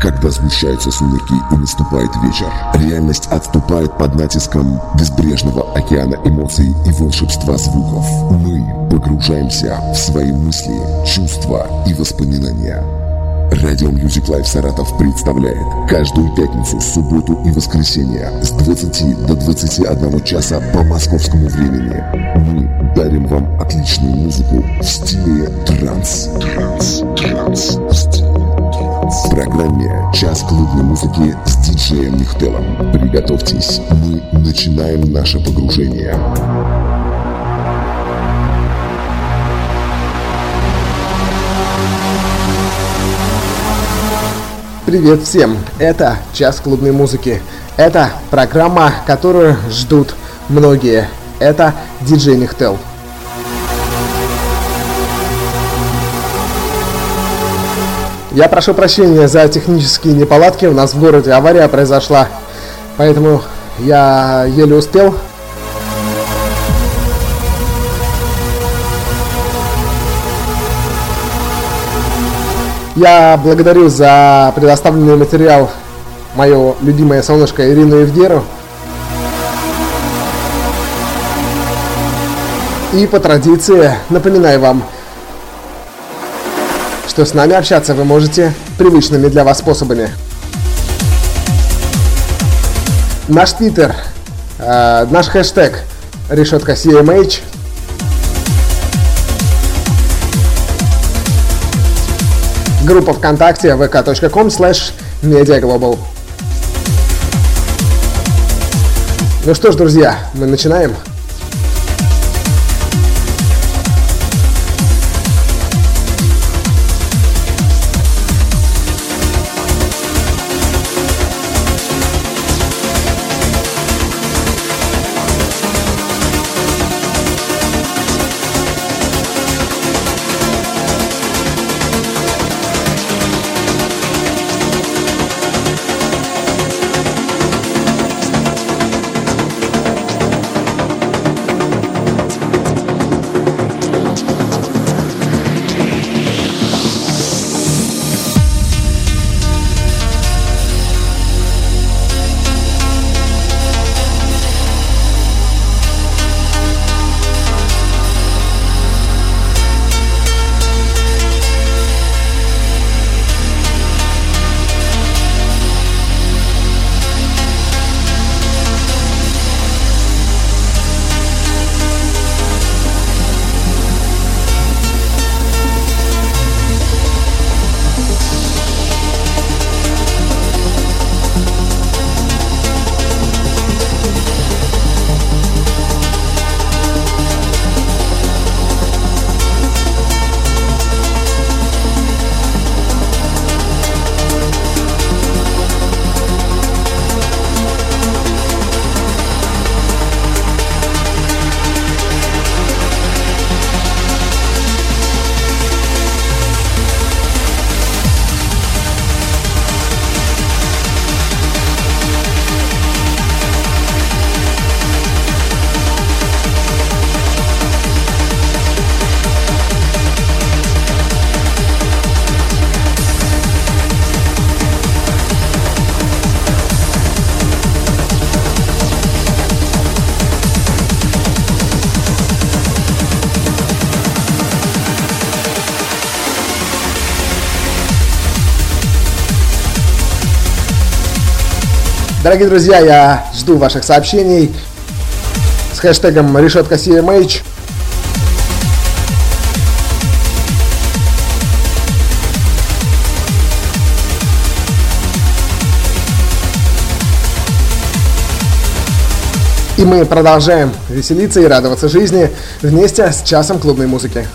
Когда сгущаются сумерки и наступает вечер, реальность отступает под натиском безбрежного океана эмоций и волшебства звуков. Мы погружаемся в свои мысли, чувства и воспоминания. Радио Music Life Саратов представляет каждую пятницу, субботу и воскресенье с 20 до 21 часа по московскому времени. Мы дарим вам отличную музыку в стиле транс. Транс, транс, в стиле программе «Час клубной музыки» с диджеем Михтелом. Приготовьтесь, мы начинаем наше погружение. Привет всем! Это «Час клубной музыки». Это программа, которую ждут многие. Это диджей Михтел. Я прошу прощения за технические неполадки. У нас в городе авария произошла. Поэтому я еле успел Я благодарю за предоставленный материал мое любимое солнышко Ирину Евгеру. И по традиции напоминаю вам, что с нами общаться вы можете привычными для вас способами. Наш твиттер, э, наш хэштег решетка CMH – Группа ВКонтакте vk.com slash mediaglobal. Ну что ж, друзья, мы начинаем. Дорогие друзья, я жду ваших сообщений с хэштегом решетка CMH. И мы продолжаем веселиться и радоваться жизни вместе с часом клубной музыки.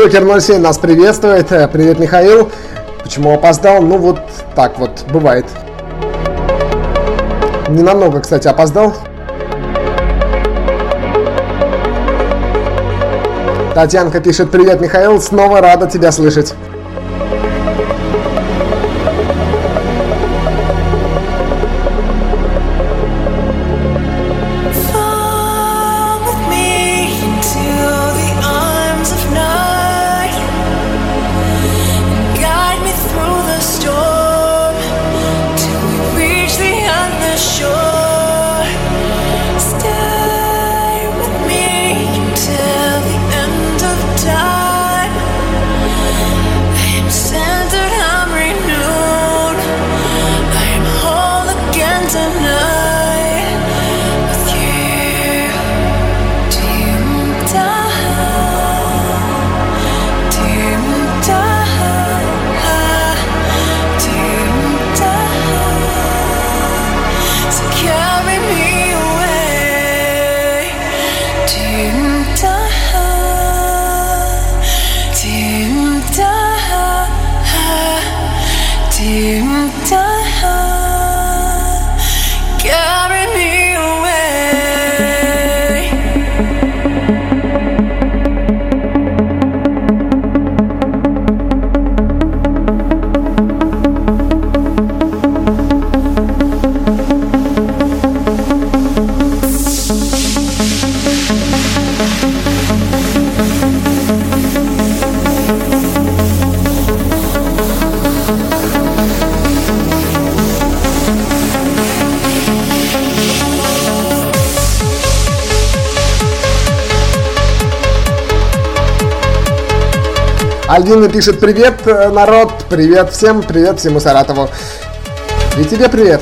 Джокер 07 нас приветствует. Привет, Михаил. Почему опоздал? Ну вот так вот бывает. Не намного, кстати, опоздал. Татьянка пишет, привет, Михаил, снова рада тебя слышать. Альдина пишет привет, э, народ, привет всем, привет всему Саратову. И тебе привет.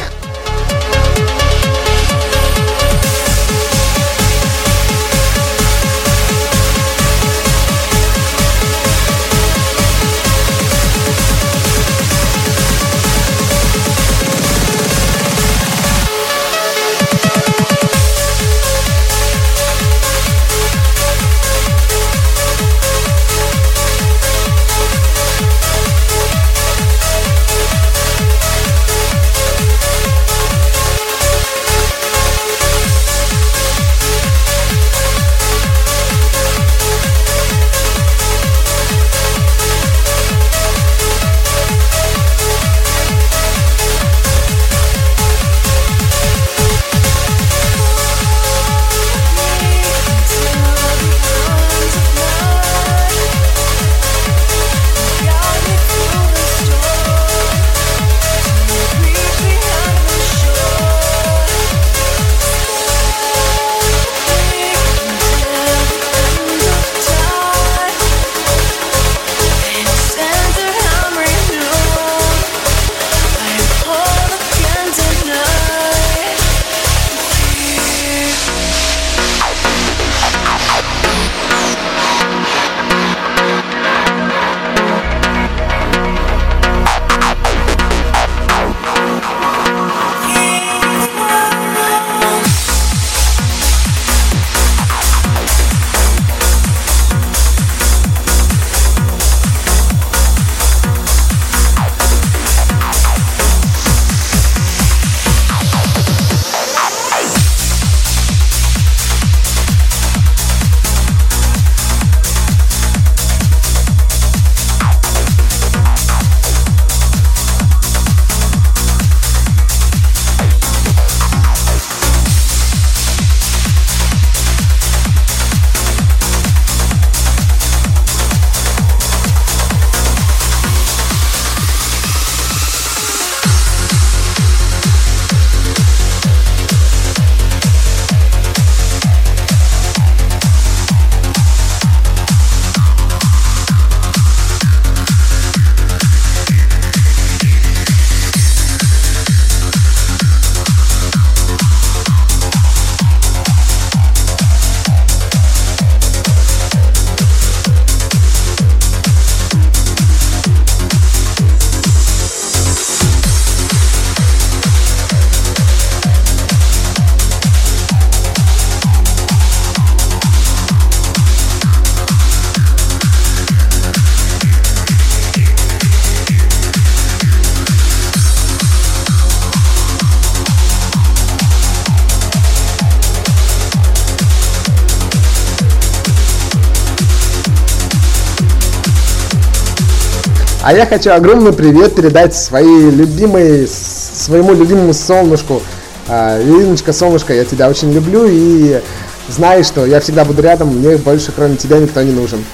А я хочу огромный привет передать своей любимой, своему любимому солнышку. А, Ириночка, солнышко, я тебя очень люблю и знай, что я всегда буду рядом, мне больше кроме тебя никто не нужен.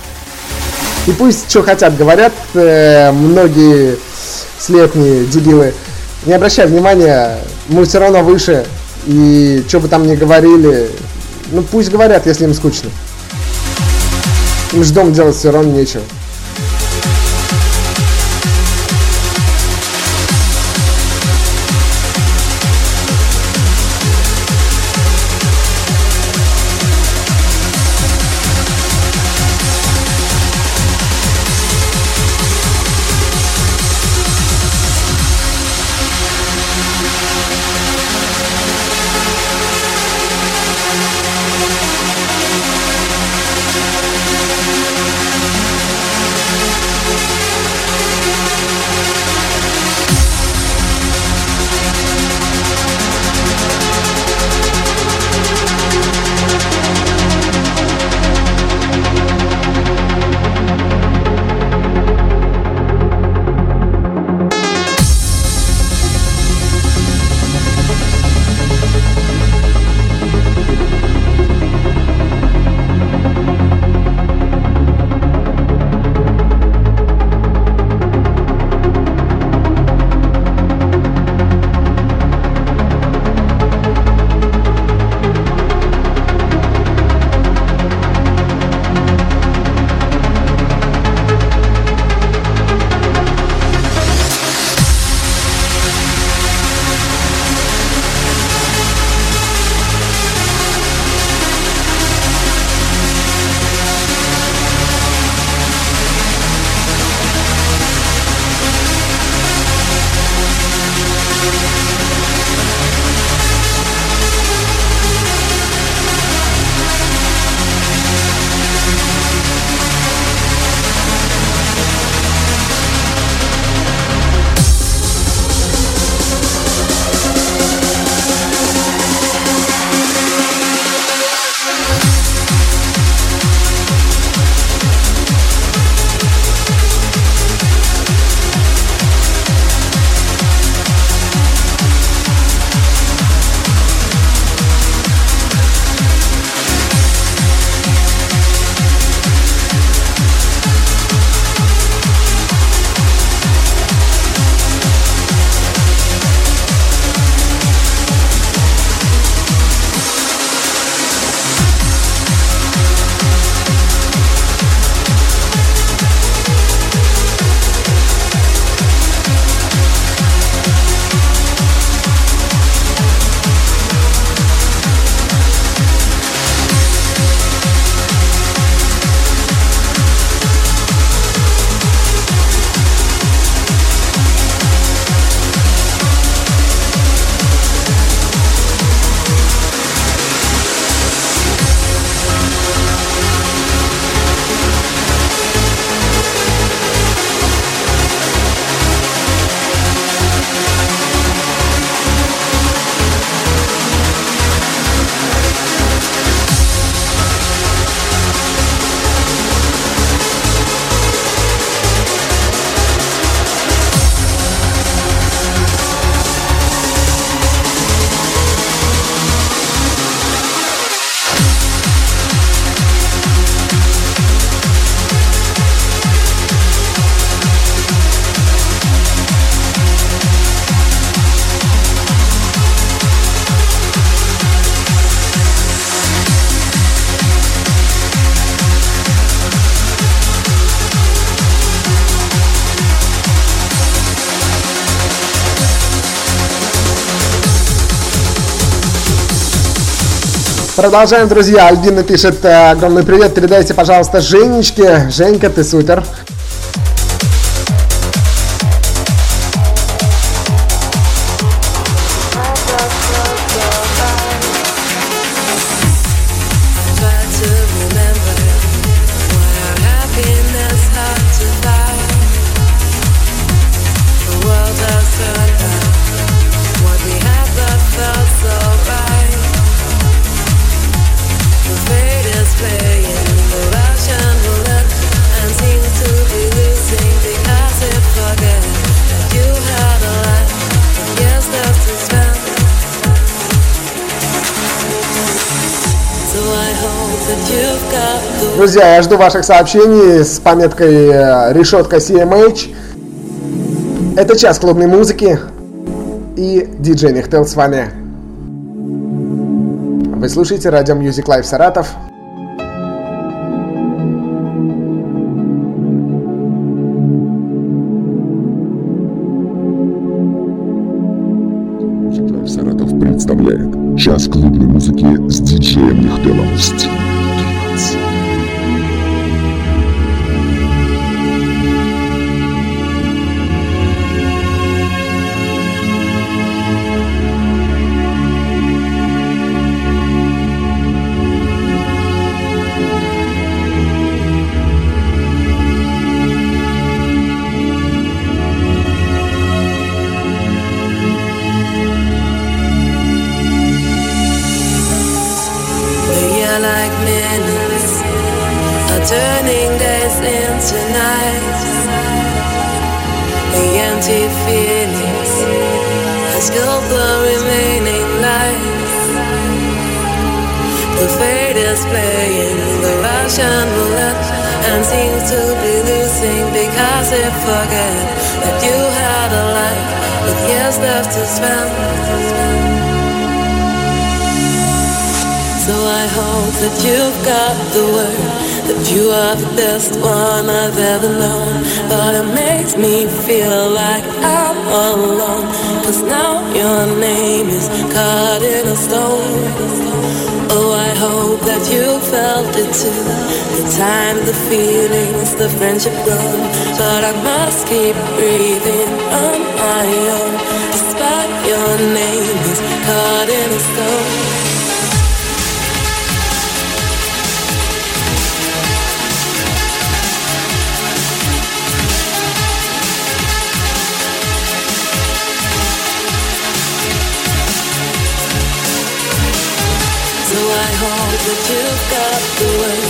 И пусть что хотят говорят э, многие слепни дебилы, не обращай внимания, мы все равно выше, и что бы там ни говорили, ну пусть говорят, если им скучно. Им же дом делать все равно нечего. Продолжаем, друзья. Альбина пишет э, огромный привет. Передайте, пожалуйста, Женечке. Женька, ты супер. Друзья, я жду ваших сообщений с пометкой э, решетка CMH. Это час клубной музыки и диджей Нихтел с вами. Вы слушаете радио Music Live. Саратов there's left to spend. So I hope that you've got the word that you are the best one I've ever known. But it makes me feel like I'm alone. Cause now your name is cut in a stone hope that you felt it too. The time, the feelings, the friendship grow. But I must keep breathing on my own. Despite your name, it's caught in a storm. That you've got the way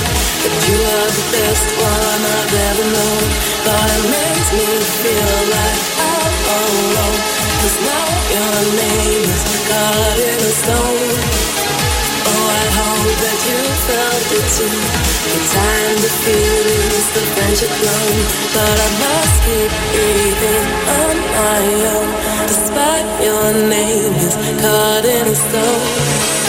that you are the best one I've ever known. But it makes me feel like I'm alone. Cause now your name is caught in stone. Oh, I hope that you felt it too. The time, the feelings, the friendship. But I must keep breathing on my own. Despite your name is caught in a stone.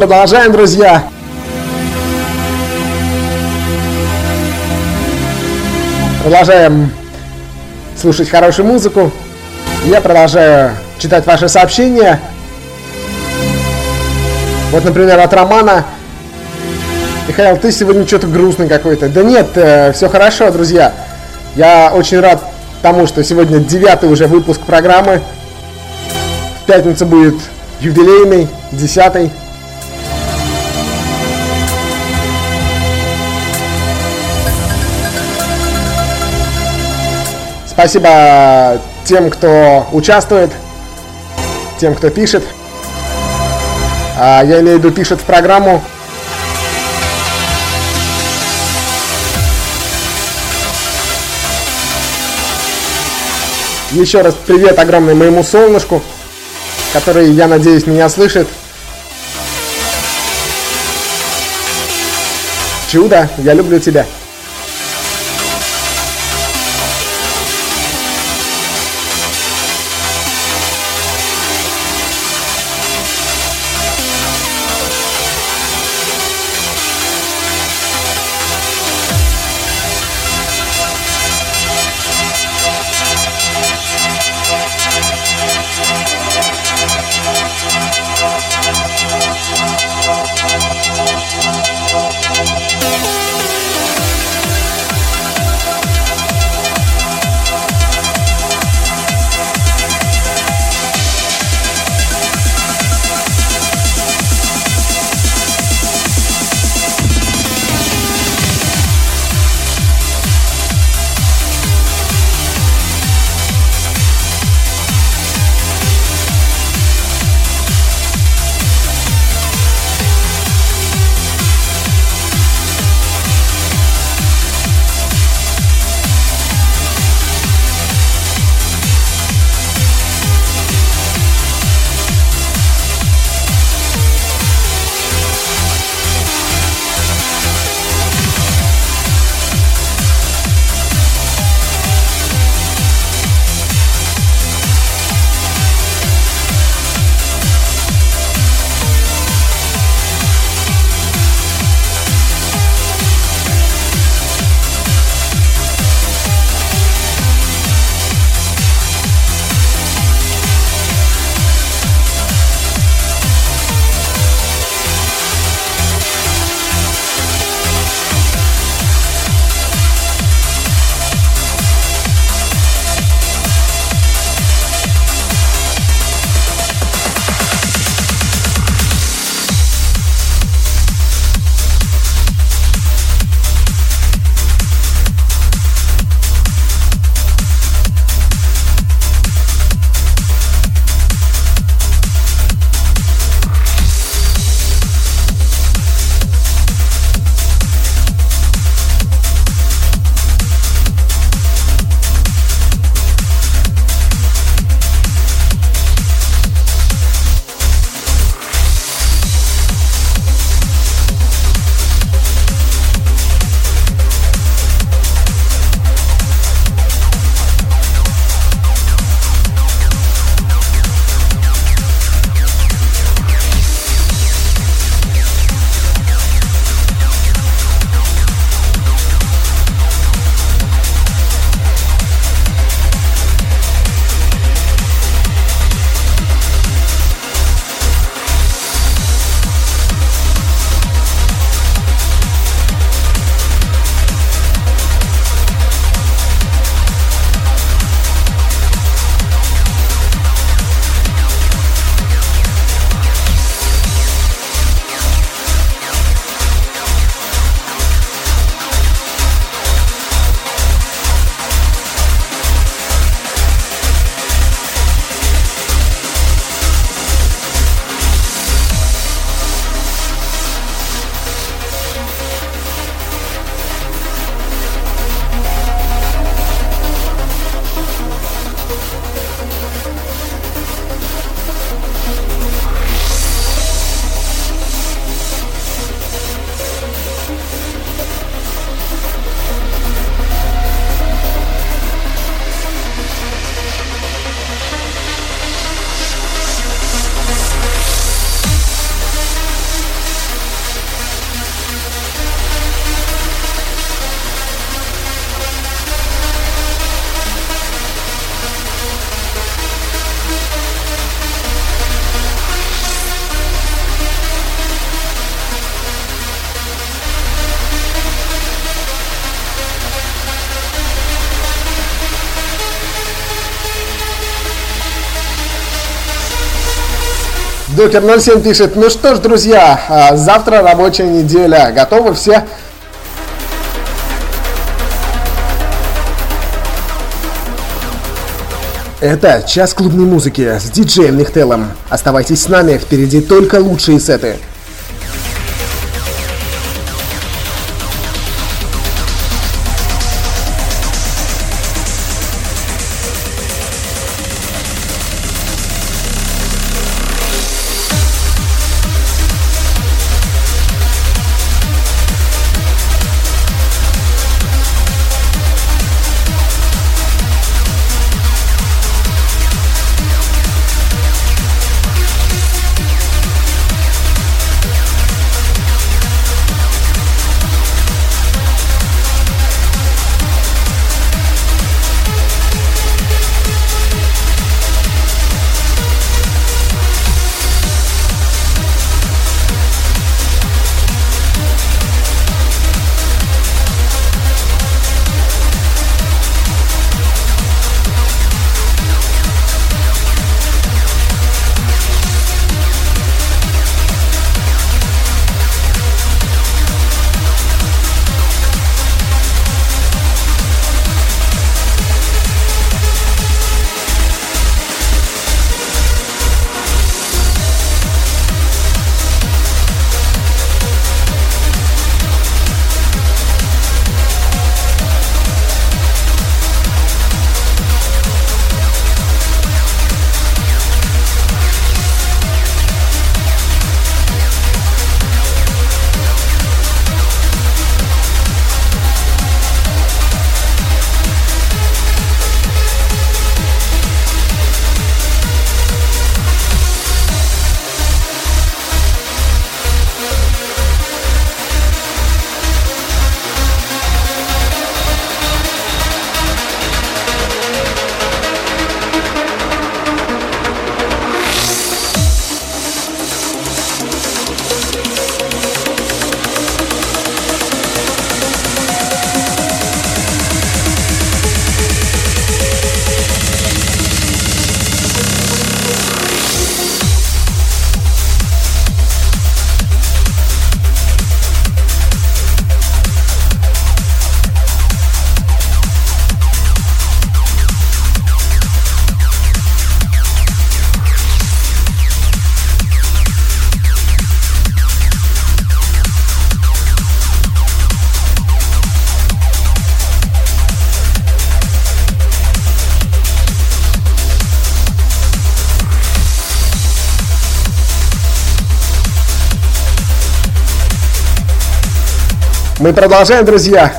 Продолжаем, друзья. Продолжаем слушать хорошую музыку. Я продолжаю читать ваши сообщения. Вот, например, от Романа. Михаил, ты сегодня что-то грустный какой-то. Да нет, э, все хорошо, друзья. Я очень рад тому, что сегодня девятый уже выпуск программы. В пятницу будет юбилейный, десятый. Спасибо тем, кто участвует, тем, кто пишет. А, я имею в виду, пишет в программу. Еще раз привет огромный моему солнышку, который, я надеюсь, меня слышит. Чудо, я люблю тебя. Докер 07 пишет, ну что ж, друзья, а, завтра рабочая неделя. Готовы все? Это час клубной музыки с диджеем Нихтелом. Оставайтесь с нами, впереди только лучшие сеты. Мы продолжаем, друзья.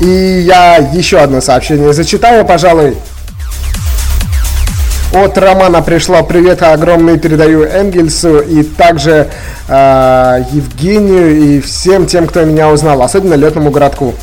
И я еще одно сообщение зачитаю, пожалуй. От Романа пришло привет огромный передаю Энгельсу и также э, Евгению и всем тем, кто меня узнал, особенно летному городку.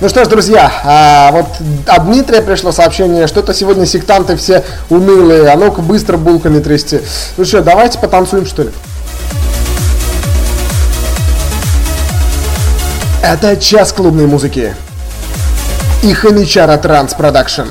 Ну что ж, друзья, а, вот от Дмитрия пришло сообщение, что-то сегодня сектанты все унылые, а ну-ка быстро булками трясти. Ну что, давайте потанцуем, что ли? Это час клубной музыки. И хомячара Trance Production.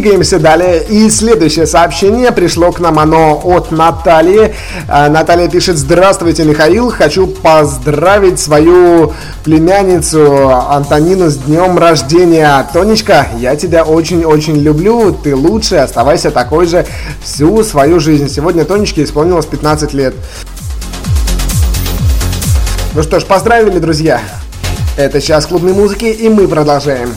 Двигаемся далее. И следующее сообщение пришло к нам оно от Натальи. А, Наталья пишет, здравствуйте, Михаил. Хочу поздравить свою племянницу Антонину с днем рождения. Тонечка, я тебя очень-очень люблю. Ты лучший. Оставайся такой же всю свою жизнь. Сегодня Тонечке исполнилось 15 лет. Ну что ж, поздравили, друзья. Это сейчас клубной музыки, и мы продолжаем.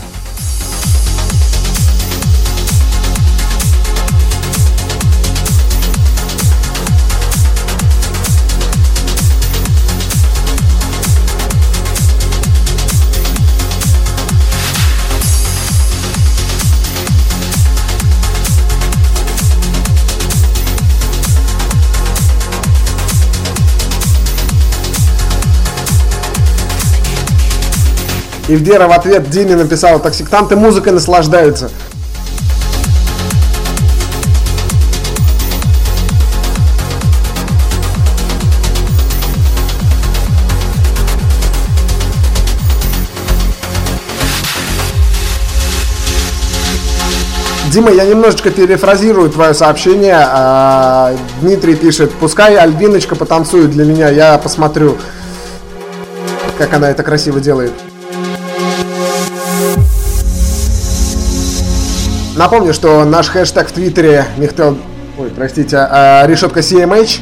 Ильдера в ответ Диме написала, так сектанты музыкой наслаждаются. Дима, я немножечко перефразирую твое сообщение. А, Дмитрий пишет, пускай Альбиночка потанцует для меня, я посмотрю, как она это красиво делает. Напомню, что наш хэштег в Твиттере Михтел... Ой, простите, а, решетка CMH.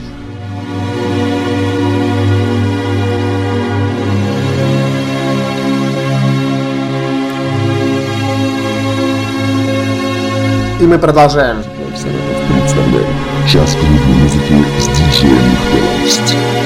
И мы продолжаем. Представляем час клубной музыки с диджеем Михтелом.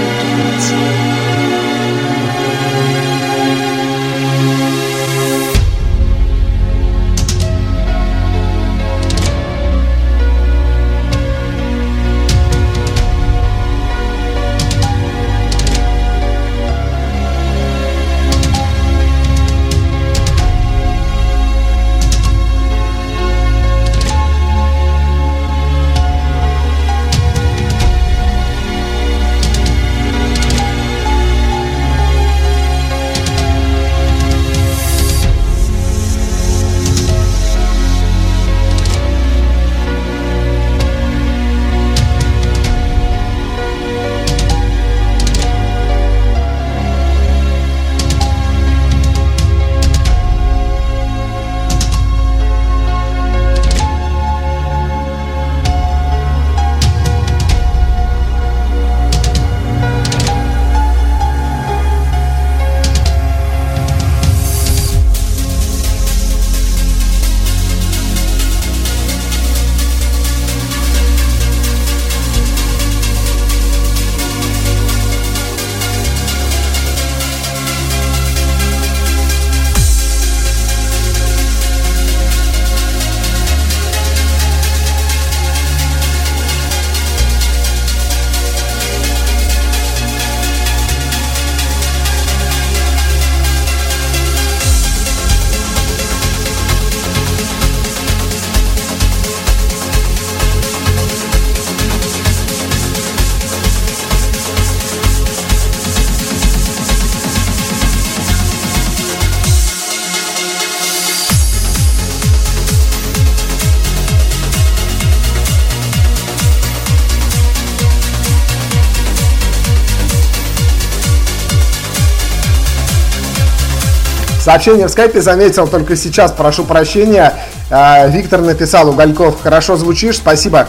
Сообщение в скайпе заметил только сейчас, прошу прощения. А, Виктор написал, Угольков, хорошо звучишь, спасибо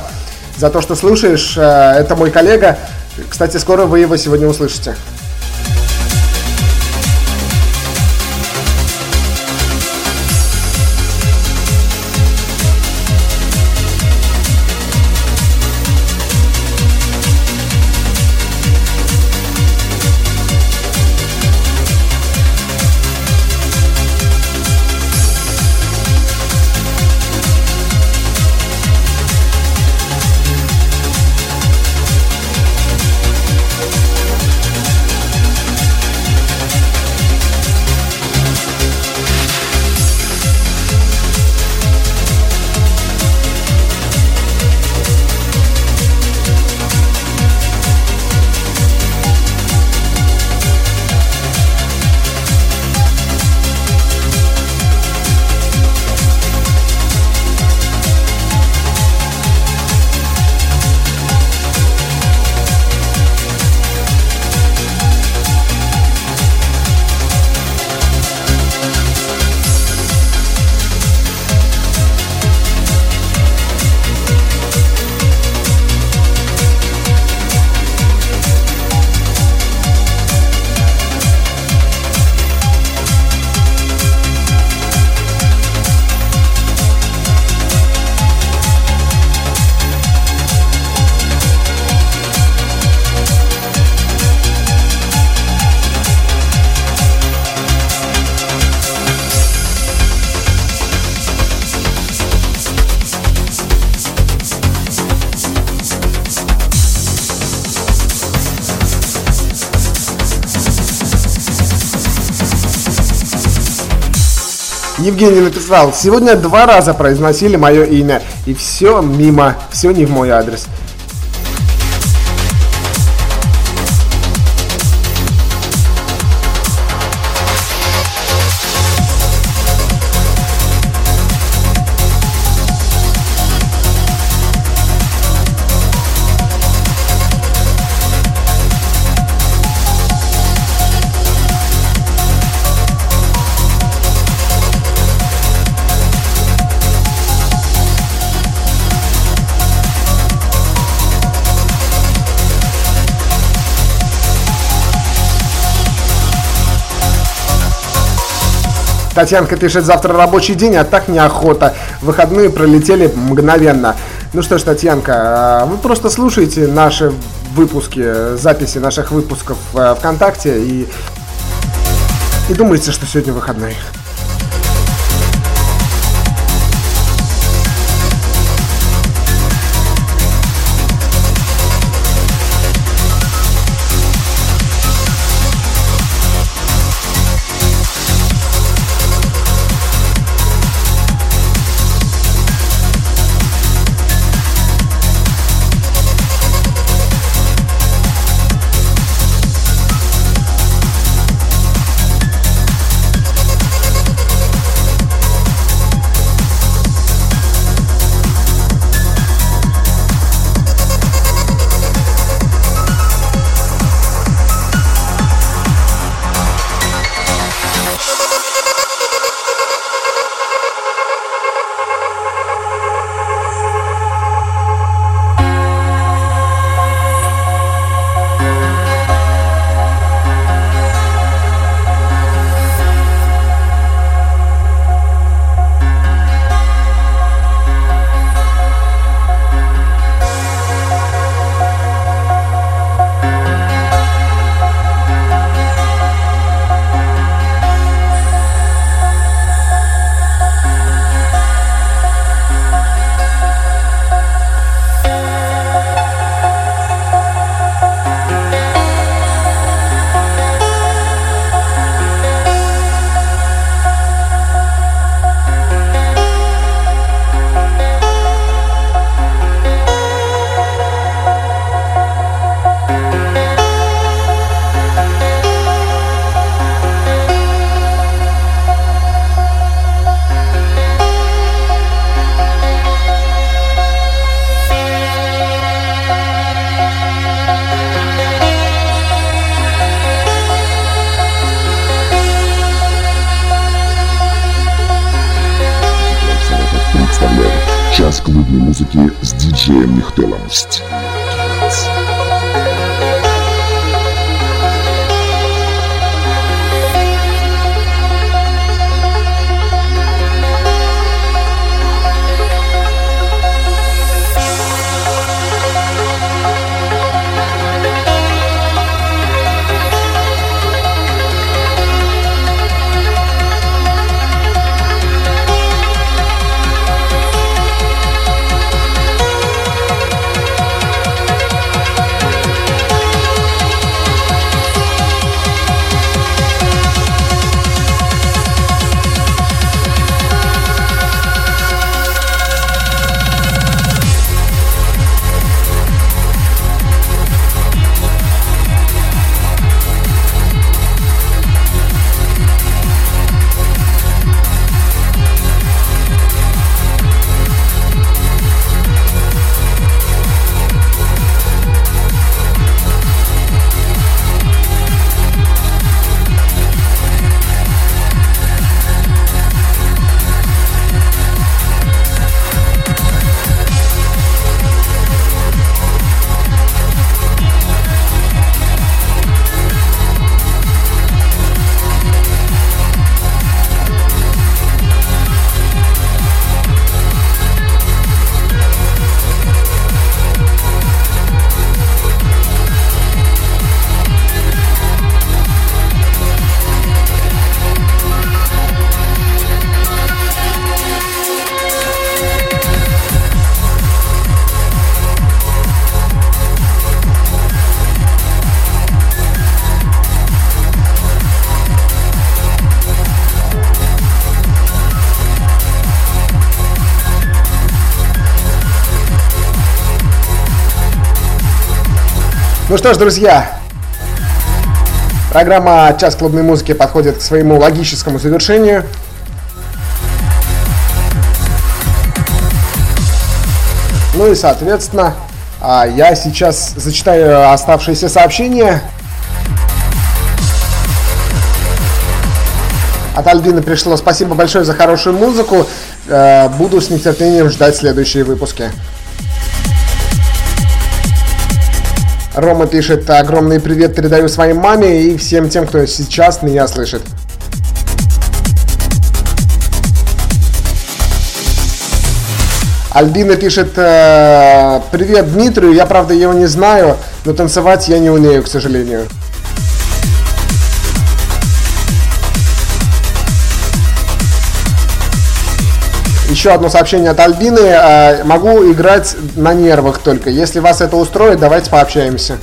за то, что слушаешь. А, это мой коллега. Кстати, скоро вы его сегодня услышите. Евгений написал, сегодня два раза произносили мое имя, и все мимо, все не в мой адрес. Татьянка пишет, завтра рабочий день, а так неохота. Выходные пролетели мгновенно. Ну что ж, Татьянка, а, вы просто слушаете наши выпуски, записи наших выпусков э, ВКонтакте и, и думаете, что сегодня выходной. С диджеем Нихтелом. Ну что ж, друзья, программа «Час клубной музыки» подходит к своему логическому завершению. Ну и, соответственно, а, я сейчас зачитаю оставшиеся сообщения. От Альбины пришло спасибо большое за хорошую музыку. Э, буду с нетерпением ждать следующие выпуски. Рома пишет, огромный привет передаю своей маме и всем тем, кто сейчас меня слышит. Альбина пишет, э, привет Дмитрию, я правда его не знаю, но танцевать я не умею, к сожалению. Еще одно сообщение от Альбины. А, могу играть на нервах только. Если вас это устроит, давайте пообщаемся.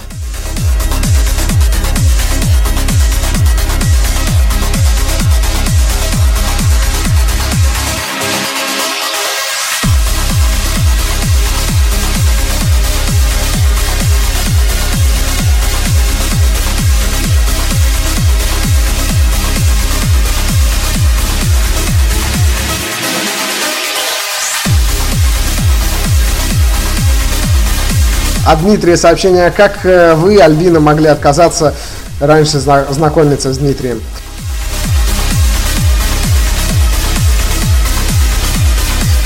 От Дмитрия сообщение, как э, вы, Альбина, могли отказаться раньше знакомиться с Дмитрием?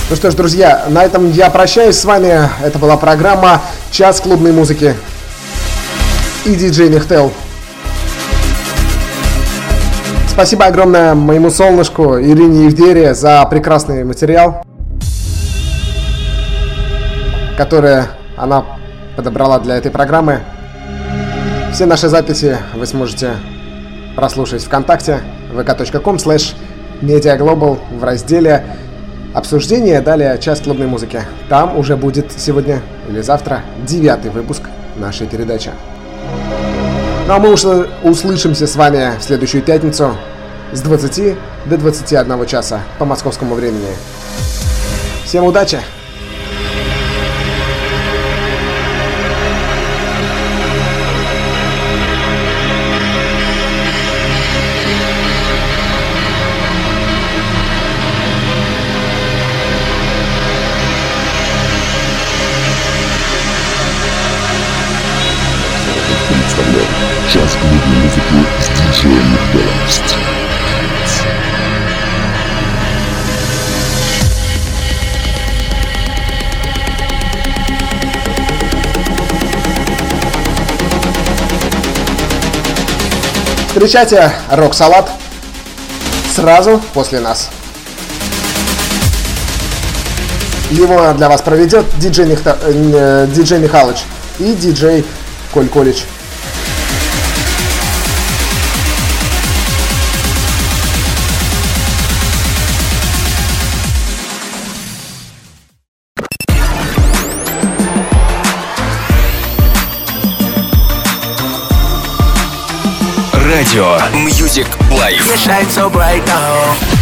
Ну что ж, друзья, на этом я прощаюсь с вами. Это была программа «Час клубной музыки» и диджей Нехтел. Спасибо огромное моему солнышку Ирине Евдере за прекрасный материал, который она подобрала для этой программы. Все наши записи вы сможете прослушать ВКонтакте vk.com slash mediaglobal в разделе обсуждение, далее час клубной музыки. Там уже будет сегодня или завтра девятый выпуск нашей передачи. Ну а мы уже услышимся с вами в следующую пятницу с 20 до 21 часа по московскому времени. Всем удачи! Встречайте Рок-салат сразу после нас. Его для вас проведет диджей, Михта... э, диджей Михалыч и диджей Коль Колич. Music Life. You shine so bright now.